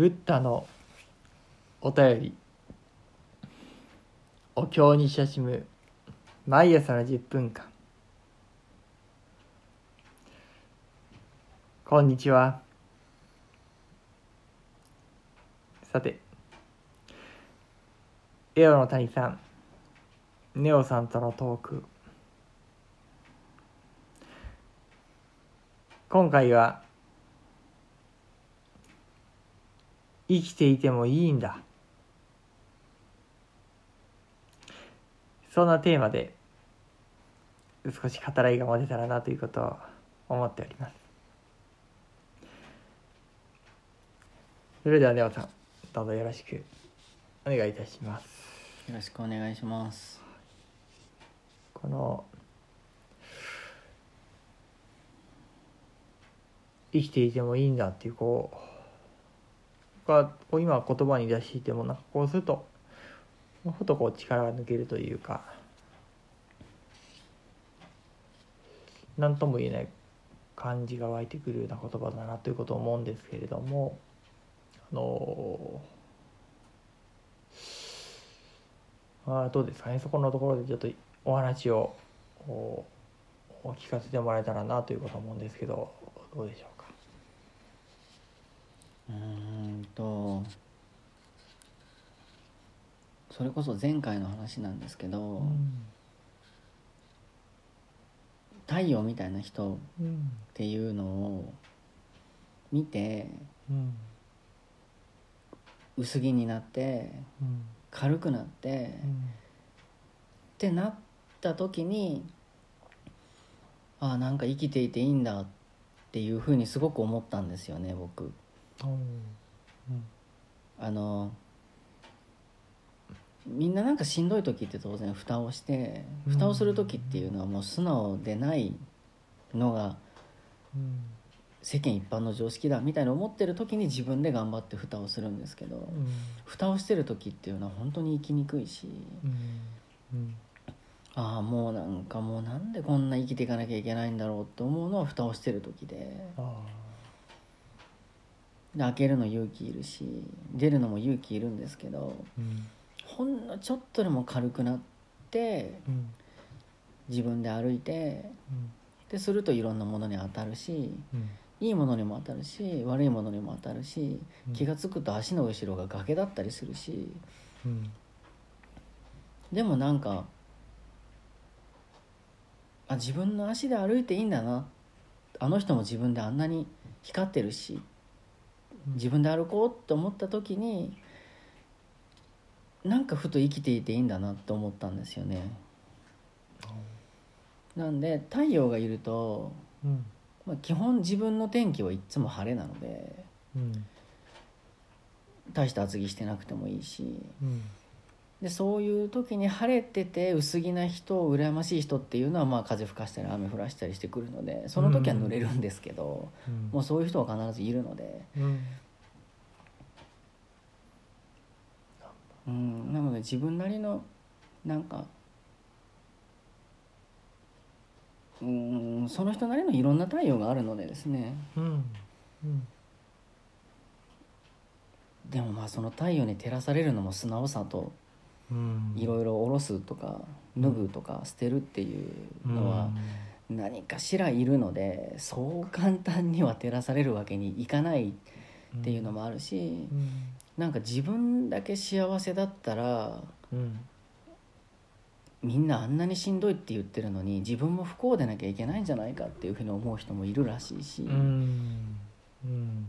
ブッダのお便り。お経に親しむ毎朝の10分間。こんにちは。さてエオの谷さんネオさんとのトーク。今回は生きていてもいいんだ。そんなテーマで少し語らいが持てたらなということを思っております。それではネオさんどうぞよろしくお願いいたします。よろしくお願いします。この生きていてもいいんだっていうこうがこう今言葉に出していてもなんかこうするとふとこう力が抜けるというか何とも言えない感じが湧いてくるような言葉だなということを思うんですけれどもあのあどうですかね。そこのところでちょっとお話をお聞かせてもらえたらなということを思うんですけどどうでしょうかうーんとそれこそ前回の話なんですけど、うん。太陽みたいな人っうんていうのを見てうん。薄着になってうん軽くなって、っうんてなった時にああなんか生きていていいんだっていうふうにすごく思ったんですよね僕。うん。あのみんななんかしんどい時って当然蓋をしてうん。蓋をする時っていうのはもう素直でないのがうん世間一般の常識だみたいな思ってる時に自分で頑張って蓋をするんですけどうん。蓋をしてる時っていうのは本当に生きにくいしうん。ああもうなんかもうなんでこんな生きていかなきゃいけないんだろうって思うのは蓋をしてる時であで開けるの勇気いるし出るのも勇気いるんですけどーうんほんのちょっとでも軽くなってうん自分で歩いてでするといろんなものに当たるしうんいいものにも当たるし悪いものにも当たるし気が付くと足の後ろが崖だったりするし。でもなんかあ自分の足で歩いていいんだな。あの人も自分であんなに光ってるし自分で歩こうって思った時になんかふと生きていていいんだなって思ったんですよね。なんで太陽がいると、うん。まあ、基本自分の天気はいっつも晴れなのでうん。大した厚着してなくてもいいしうん。でそういう時に晴れてて薄着な人羨ましい人っていうのはまあ風吹かしたり雨降らしたりしてくるのでその時は濡れるんですけど、うん。もうそういう人は必ずいるので、うんうん、なので自分なりのなんかうんその人なりのいろんな太陽があるのでですね。うんうん。でもまあその太陽に照らされるのも素直さとうん。いろいろ下ろすとか脱ぐとか捨てるっていうのは何かしらいるのでそう簡単には照らされるわけにいかないっていうのもあるしうんなんか自分だけ幸せだったらうん。みんなあんなにしんどいって言ってるのに自分も不幸でなきゃいけないんじゃないかっていうふうに思う人もいるらしいし、うん。うん。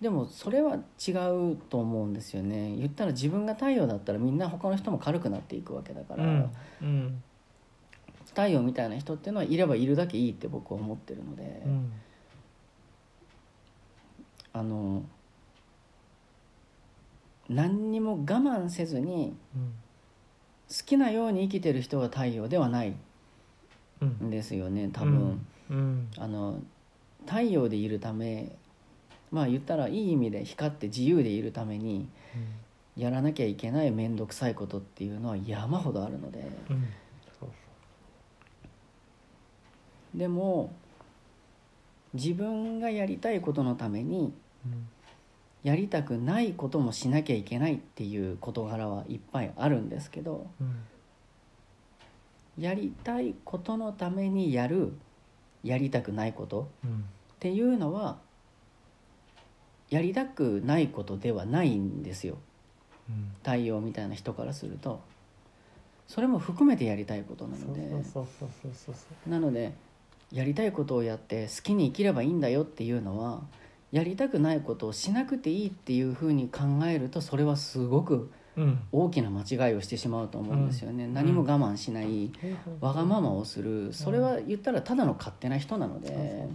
でもそれは違うと思うんですよね。言ったら自分が太陽だったらみんな他の人も軽くなっていくわけだから、うん。うん。太陽みたいな人っていうのはいればいるだけいいって僕は思ってるので、うん。あの何にも我慢せずに好きなように生きてる人が太陽ではない。んですよね多分、あの太陽でいるためまあ言ったらいい意味で光って自由でいるためにやらなきゃいけない面倒くさいことっていうのは山ほどあるので。でも自分がやりたいことのためにやりたくないこともしなきゃいけないっていう事柄はいっぱいあるんですけどうん。やりたいことのためにやるやりたくないことうんっていうのはやりたくないことではないんですよ。うん。太陽みたいな人からすると。それも含めてやりたいことなので。なのでやりたいことをやって好きに生きればいいんだよっていうのはやりたくないことをしなくていいっていうふうに考えるとそれはすごくうん。大きな間違いをしてしまうと思うんですよね、うん。何も我慢しないわがままをする。それは言ったらただの勝手な人なので、そうそう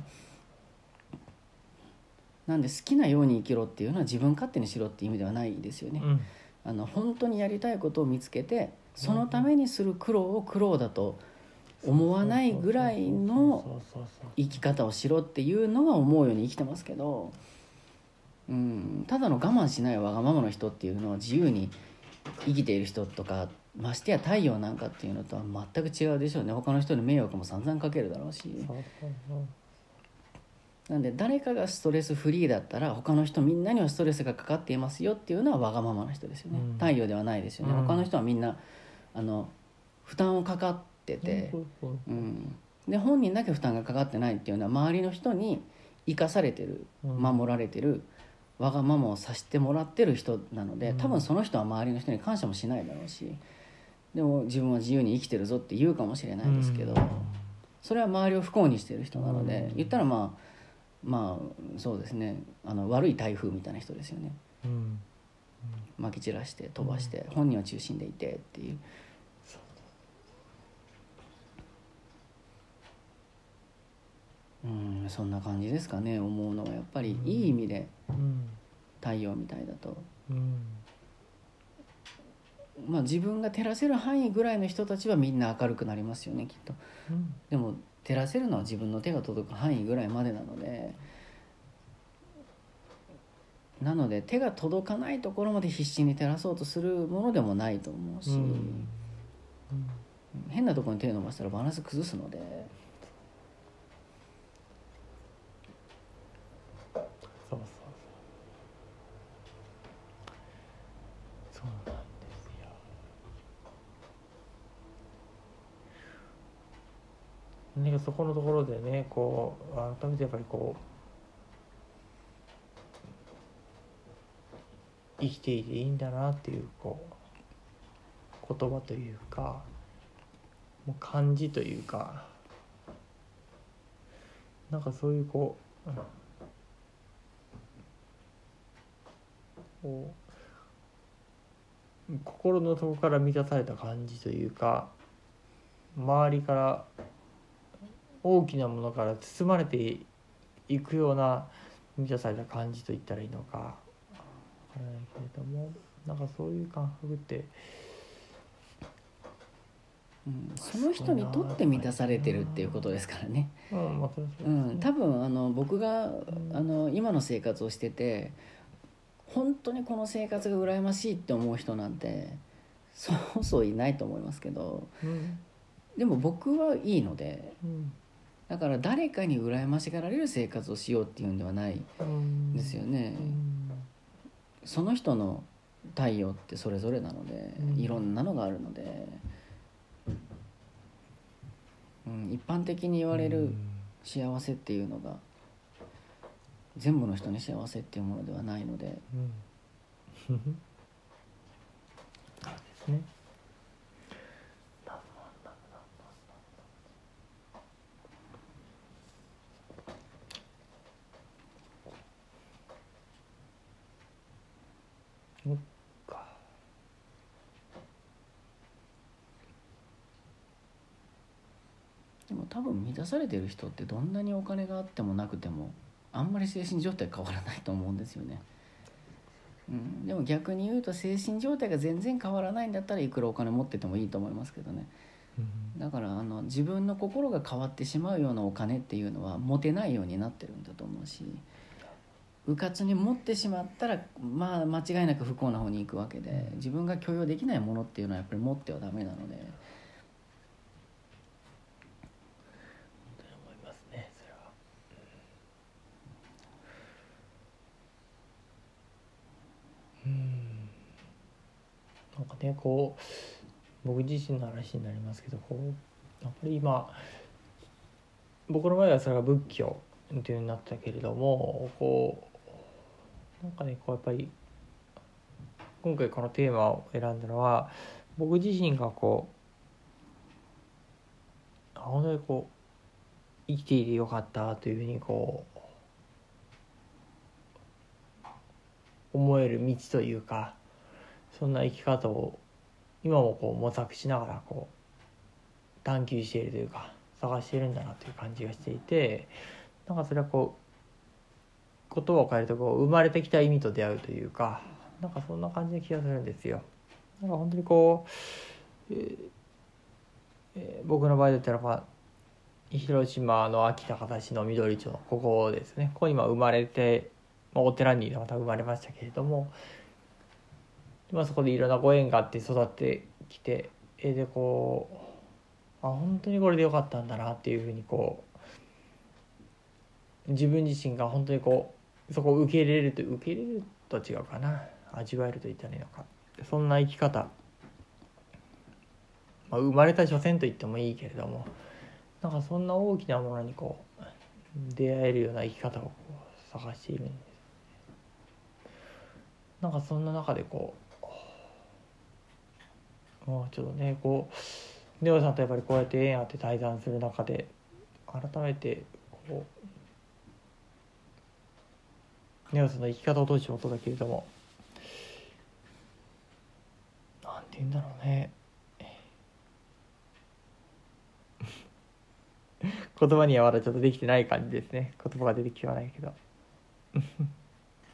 なんで好きなように生きろっていうのは自分勝手にしろっていう意味ではないですよね、うん。あの本当にやりたいことを見つけてそのためにする苦労を苦労だと思わないぐらいの生き方をしろっていうのは思うように生きてますけど、うん、ただの我慢しないわがままの人っていうのは自由に生きている人とかましてや太陽なんかっていうのとは全く違うでしょうね。他の人に迷惑も散々かけるだろうし。なんで誰かがストレスフリーだったら他の人みんなにはストレスがかかっていますよっていうのはわがままな人ですよね、うん。太陽ではないですよね、うん他の人はみんなあの負担をかかってて、そうん、で本人だけ負担がかかってないっていうのは周りの人に生かされてるうん。守られてるわがままをさせてもらってる人なのでうん。多分その人は周りの人に感謝もしないだろうしでも自分は自由に生きてるぞって言うかもしれないですけど、うん。それは周りを不幸にしてる人なので、うん。言ったらまあまあそうですね。あの悪い台風みたいな人ですよね。うん。撒き散らして飛ばして、本人は中心でいてっていううんそんな感じですかね。思うのはやっぱりうん。いい意味でうん。太陽みたいだと、うん。まあ、自分が照らせる範囲ぐらいの人たちはみんな明るくなりますよねきっと。うん。でも照らせるのは自分の手が届く範囲ぐらいまでなので。なので手が届かないところまで必死に照らそうとするものでもないと思うし、うん。変なところに手を伸ばしたらバランス崩すのでそうそうそうそうなんですよなんかそこのところでねこう改めてやっぱりこう生きていていいんだなっていうこう言葉というかもう感じというかなんかそういうこう、こう心の底から満たされた感じというか周りから大きなものから包まれていくような満たされた感じと言ったらいいのか。わからないけれども。なんかそういう感覚って。うん、その人にとって満たされてるっていうことですからね、うん多分あの僕がん。あの今の生活をしてて本当にこの生活が羨ましいって思う人なんてそうそういないと思いますけど。うん。でも僕はいいのでうんだから誰かに羨ましがられる生活をしようっていうんではない。うんですよね、うんその人の太陽ってそれぞれなので、うん。いろんなのがあるので、うん、一般的に言われる幸せっていうのが全部の人に幸せっていうものではないので。うん。そうですねそっかでも多分満たされてる人ってどんなにお金があってもなくてもあんまり精神状態変わらないと思うんですよね。うん、でも逆に言うと精神状態が全然変わらないんだったらいくらお金持っててもいいと思いますけどねだからあの自分の心が変わってしまうようなお金っていうのは持てないようになってるんだと思うしうかつに持ってしまったらまあ間違いなく不幸な方に行くわけで自分が許容できないものっていうのはやっぱり持ってはダメなので。思いますねそれはなんかねこう僕自身の話になりますけどこうやっぱり今僕の場合はそれが仏教っていうになったけれどもこうなんかねこうやっぱり今回このテーマを選んだのは僕自身がこう本当にこう生きていてよかったというふうにこう思える道というかそんな生き方を今もこう模索しながらこう探求しているというか探しているんだなという感じがしていてなんかそれはこう言葉を変えるとこう生まれてきた意味と出会うというかなんかそんな感じな気がするんですよ。なんか本当にこう、えーえー僕の場合だったらまあ広島の秋高田市の緑町ここですねここに今生まれて、まあ、お寺にまた生まれましたけれども、まあ、そこでいろんなご縁があって育ってきてえでこうあ本当にこれでよかったんだなっていうふうにこう自分自身が本当にこうそこを受け入れると受け入れると違うかな。味わえると言ったらいいのか。そんな生き方、まあ、生まれた所詮と言ってもいいけれどもなんかそんな大きなものにこう出会えるような生き方を探しているんです。なんかそんな中でこうもうちょっとねこうネオさんとやっぱりこうやって縁あって対談する中で改めてこうネオさんの生き方を通してもそうだけれどもなんて言うんだろうね。言葉にはまだちょっとできてない感じですね。言葉が出てきてはないけど。